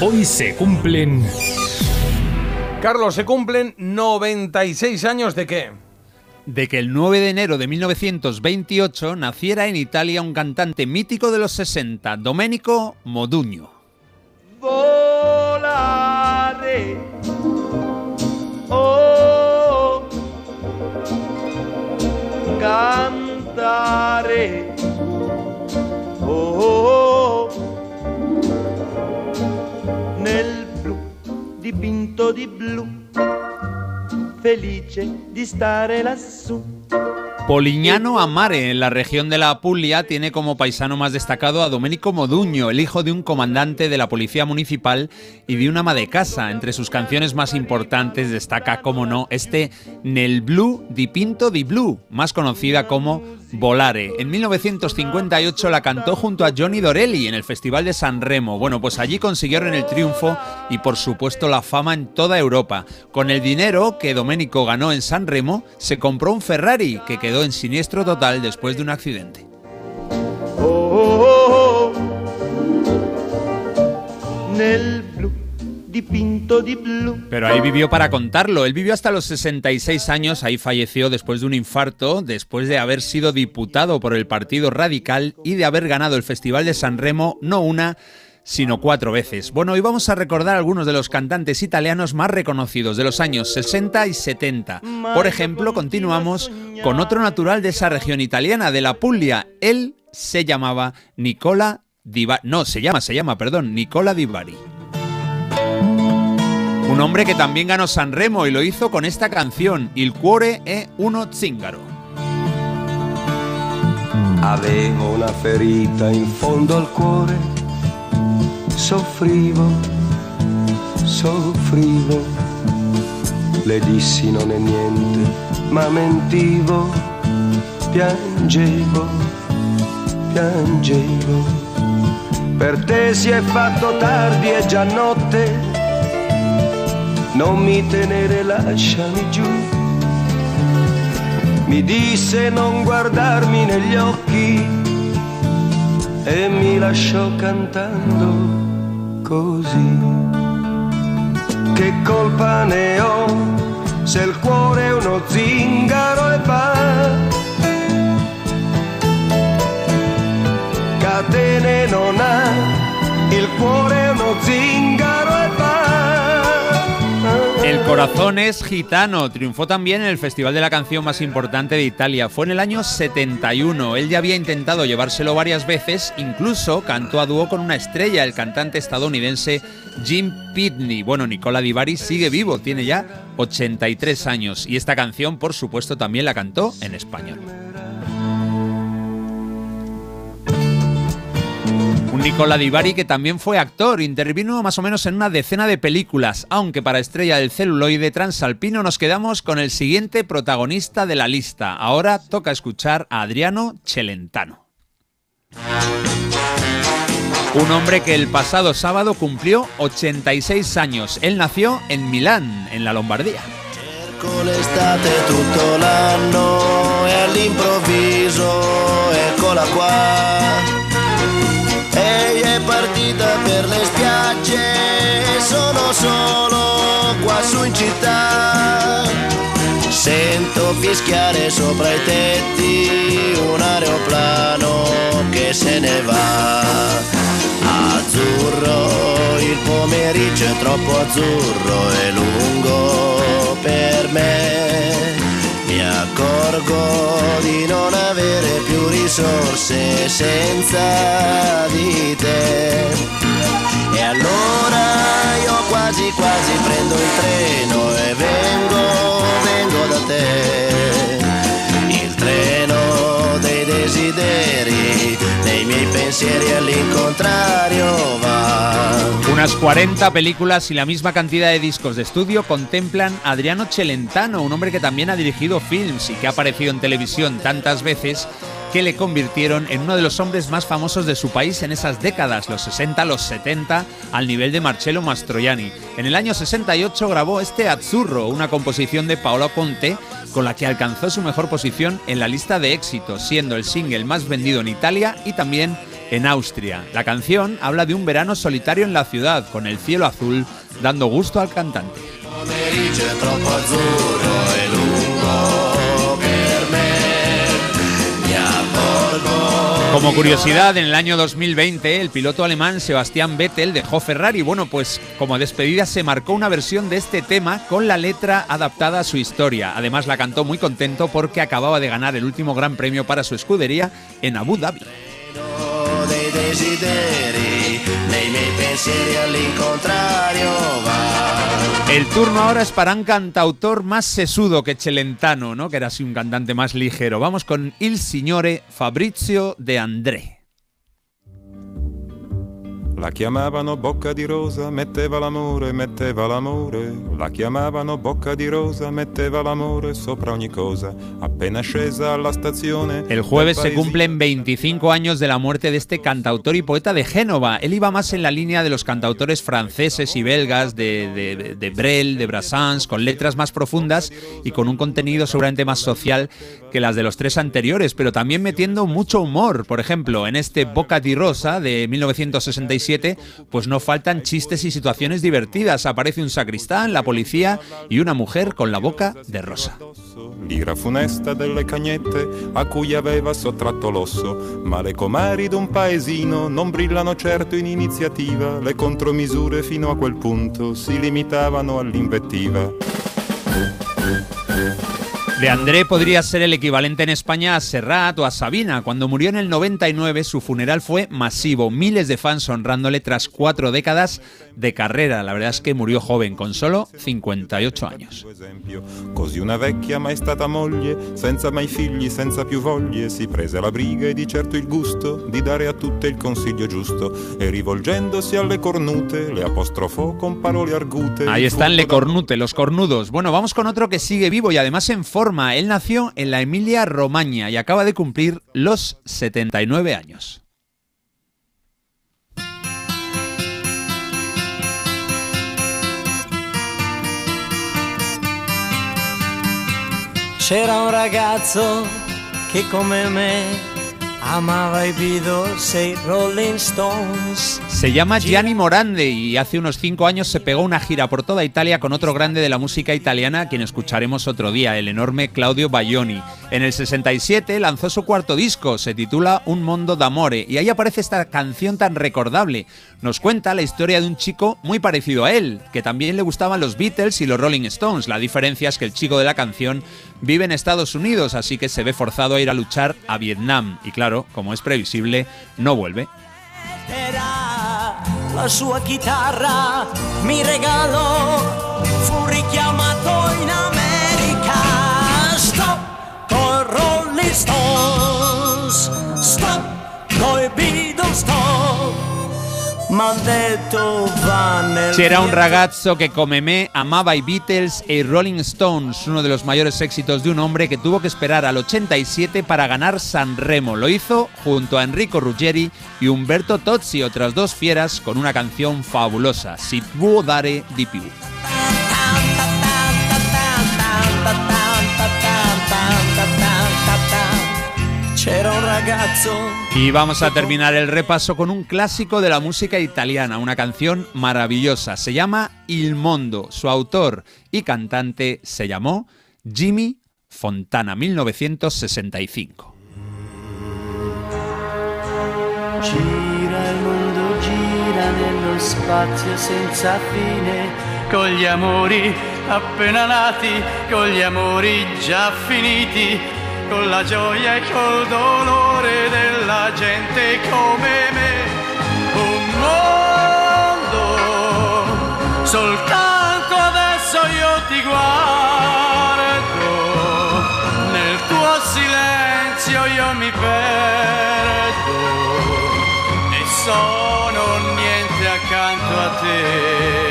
Hoy se cumplen... Carlos, se cumplen 96 años de qué? De que el 9 de enero de 1928 naciera en Italia un cantante mítico de los 60, Domenico Modugno. Volare. Dipinto di blu, felice di stare lassù. Polignano Amare, en la región de la Puglia, tiene como paisano más destacado a Domenico Modugno, el hijo de un comandante de la policía municipal y de una ama de casa. Entre sus canciones más importantes destaca, como no, este Nel Blu di Pinto di Blu, más conocida como Volare. En 1958 la cantó junto a Johnny Dorelli en el Festival de San Remo. Bueno, pues allí consiguieron el triunfo y por supuesto la fama en toda Europa. Con el dinero que Domenico ganó en San Remo, se compró un Ferrari que quedó en siniestro total después de un accidente. Oh, nel blu dipinto di blu. Pero ahí vivió para contarlo. Él vivió hasta los 66 años, ahí falleció después de un infarto, después de haber sido diputado por el Partido Radical y de haber ganado el Festival de San Remo no una, sino cuatro veces. Bueno, hoy vamos a recordar algunos de los cantantes italianos más reconocidos de los años 60 y 70. Por ejemplo, continuamos con otro natural de esa región italiana, de la Puglia. Él se llamaba Nicola Di Bari. No, se llama, se llama, perdón, Nicola Di Bari. Un hombre que también ganó San Remo y lo hizo con esta canción, Il cuore è uno zingaro. Avevo una ferita in fondo al cuore, soffrivo, soffrivo. Le dissi non è niente, ma mentivo, piangevo, piangevo. Per te si è fatto tardi, è già notte, non mi tenere, lasciami giù. Mi disse non guardarmi negli occhi e mi lasciò cantando così. Che colpa ne ho se il cuore è uno zingaro e va? Catene non ha, il cuore è uno zingaro. El corazón es gitano. Triunfó también en el festival de la canción más importante de Italia. Fue en el año 71. Él ya había intentado llevárselo varias veces. Incluso cantó a dúo con una estrella, el cantante estadounidense Jim Pitney. Bueno, Nicola Di Bari sigue vivo, tiene ya 83 años. Y esta canción, por supuesto, también la cantó en español. Nicola Di Bari que también fue actor, intervino más o menos en una decena de películas, aunque para Estrella del celuloide transalpino nos quedamos con el siguiente protagonista de la lista. Ahora toca escuchar a Adriano Celentano. Un hombre que el pasado sábado cumplió 86 años. Él nació en Milán, en la Lombardía. Partita per le spiagge e sono solo qua su in città. Sento fischiare sopra i tetti un aeroplano che se ne va. Azzurro, il pomeriggio è troppo azzurro e lungo per me. Accorgo di non avere più risorse senza di te. E allora io quasi quasi prendo il treno e vengo, vengo da te. Il treno dei desideri, dei miei pensieri all'incontrario va. Unas 40 películas y la misma cantidad de discos de estudio contemplan a Adriano Celentano, un hombre que también ha dirigido films y que ha aparecido en televisión tantas veces que le convirtieron en uno de los hombres más famosos de su país en esas décadas, los 60, los 70, al nivel de Marcello Mastroianni. En el año 68 grabó este Azzurro, una composición de Paolo Conte, con la que alcanzó su mejor posición en la lista de éxitos, siendo el single más vendido en Italia y también en Austria. La canción habla de un verano solitario en la ciudad, con el cielo azul, dando gusto al cantante. Como curiosidad, en el año 2020 el piloto alemán Sebastián Vettel dejó Ferrari. Bueno, pues como despedida se marcó una versión de este tema con la letra adaptada a su historia. Además la cantó muy contento porque acababa de ganar el último gran premio para su escudería en Abu Dhabi. El turno ahora es para un cantautor más sesudo que Celentano, ¿no? Que era así un cantante más ligero. Vamos con Il Signore Fabrizio de André. La chiamavano bocca di rosa, metteva l'amore, metteva l'amore. La chiamavano bocca di rosa, metteva l'amore sopra ogni cosa. Appena scesa alla stazione. El jueves se cumplen 25 años de la muerte de este cantautor y poeta de Génova. Él iba más en la línea de los cantautores franceses y belgas, de, de, de Brel, de Brassens, con letras más profundas y con un contenido seguramente más social que las de los tres anteriores, pero también metiendo mucho humor. Por ejemplo, en este Boca di Rosa de 1967, pues no faltan chistes y situaciones divertidas. Aparece un sacristán, la policía y una mujer con la boca de rosa. L'ira funesta delle cagnette a cui aveva sottratto l'osso. Ma le comari d'un paesino non brillano certo in iniziativa. Le contromisure fino a quel punto si limitavano all'invettiva. De André podría ser el equivalente en España a Serrat o a Sabina. Cuando murió en el 99, su funeral fue masivo. Miles de fans honrándole tras cuatro décadas de carrera. La verdad es que murió joven, con solo 58 años. Suo esempio. Così una vecchia mai stata moglie, senza mai figli, senza più voglie, si prese la briga e di certo il gusto di dare a tutte il consiglio giusto e rivolgendosi alle cornute le apostrofò con parole argute. Ahí están Le Cornute, los cornudos. Bueno, vamos con otro que sigue vivo y además en forma. Él nació en la Emilia Romagna y acaba de cumplir los 79 años. C'era un ragazzo che come me Rolling Stones. Se llama Gianni Morande y hace unos cinco años se pegó una gira por toda Italia con otro grande de la música italiana, a quien escucharemos otro día, el enorme Claudio Baglioni. En el 67 lanzó su cuarto disco, se titula Un Mondo d'Amore, y ahí aparece esta canción tan recordable. Nos cuenta la historia de un chico muy parecido a él, que también le gustaban los Beatles y los Rolling Stones. La diferencia es que el chico de la canción vive en Estados Unidos, así que se ve forzado a ir a luchar a Vietnam. Y claro, como es previsible, no vuelve. Sua chitarra, mi regalò, C'era un ragazzo que come me amaba i Beatles e i Rolling Stones, uno de los mayores éxitos de un hombre que tuvo que esperar al 87 para ganar San Remo. Lo hizo junto a Enrico Ruggeri y Umberto Tozzi, otras dos fieras, con una canción fabulosa, Si può dare di più. Y vamos a terminar el repaso con un clásico de la música italiana, una canción maravillosa. Se llama Il Mondo. Su autor y cantante se llamó Jimmy Fontana, 1965. Gira il mondo, gira nello spazio senza fine. con gli amori appena nati, con gli amori già finiti, con la gioia e col dolore gente come me. Un mondo, soltanto adesso io ti guardo, nel tuo silenzio io mi perdo e sono niente accanto a te.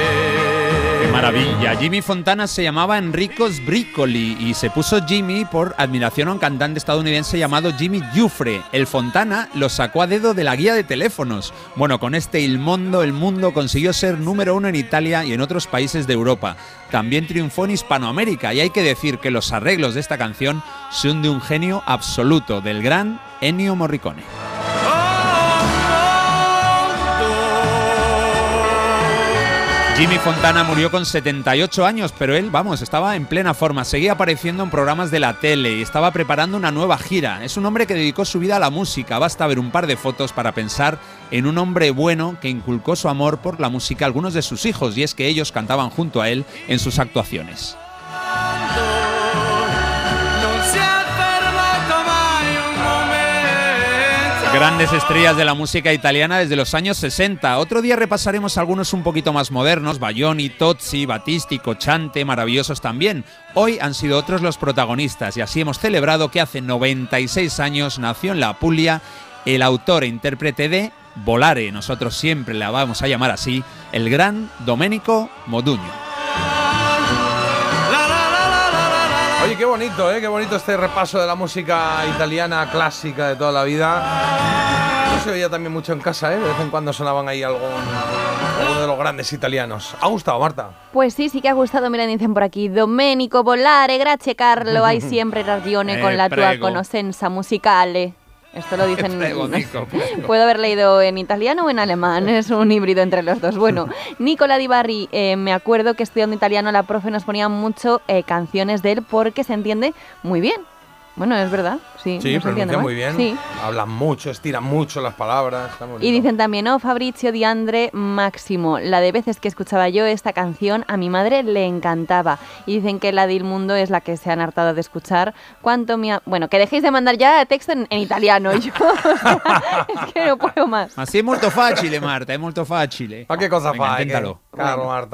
Jimmy Fontana se llamaba Enrico Sbricoli y se puso Jimmy por admiración a un cantante estadounidense llamado Jimmy Giuffre. El Fontana lo sacó a dedo de la guía de teléfonos. Bueno, con este Il Mondo, el mundo consiguió ser número uno en Italia y en otros países de Europa. También triunfó en Hispanoamérica y hay que decir que los arreglos de esta canción son de un genio absoluto, del gran Ennio Morricone. Jimmy Fontana murió con 78 años, pero él, vamos, estaba en plena forma. Seguía apareciendo en programas de la tele y estaba preparando una nueva gira. Es un hombre que dedicó su vida a la música. Basta ver un par de fotos para pensar en un hombre bueno que inculcó su amor por la música a algunos de sus hijos, y es que ellos cantaban junto a él en sus actuaciones. Grandes estrellas de la música italiana desde los años 60. Otro día repasaremos algunos un poquito más modernos, Bayoni, Tozzi, Battisti, Cochante, maravillosos también. Hoy han sido otros los protagonistas y así hemos celebrado que hace 96 años nació en la Puglia el autor e intérprete de Volare, nosotros siempre la vamos a llamar así, el gran Domenico Modugno. Bonito, ¿eh? Qué bonito este repaso de la música italiana clásica de toda la vida. No se veía también mucho en casa, ¿eh? De vez en cuando sonaban ahí algún, alguno de los grandes italianos. ¿Ha gustado, Marta? Pues sí, sí que ha gustado. Mira, dicen por aquí, Domenico Volare, grazie Carlo, hay siempre ragione con Eh, la tua prego. conoscenza musicale. Esto lo dicen. Prego. Puedo haber leído en italiano o en alemán, es un híbrido entre los dos. Bueno, Nicola Di Barri, eh, me acuerdo que estudiando italiano la profe nos ponía mucho eh, canciones de él porque se entiende muy bien. Bueno, es verdad, sí. Sí, no se entiende pronuncia mal. muy bien. Sí. Hablan mucho, estiran mucho las palabras. muy Y dicen también, oh, Fabrizio Di Andre Máximo, la de veces que escuchaba yo esta canción, a mi madre le encantaba. Y dicen que la de Il Mundo es la que se han hartado de escuchar. ¿Cuánto me ha- Bueno, que dejéis de mandar ya texto en, en italiano. Yo, o sea, es que no puedo más. Así es molto facile, Marta, es molto facile. Ma che cosa inténtalo. che- Caro Marta.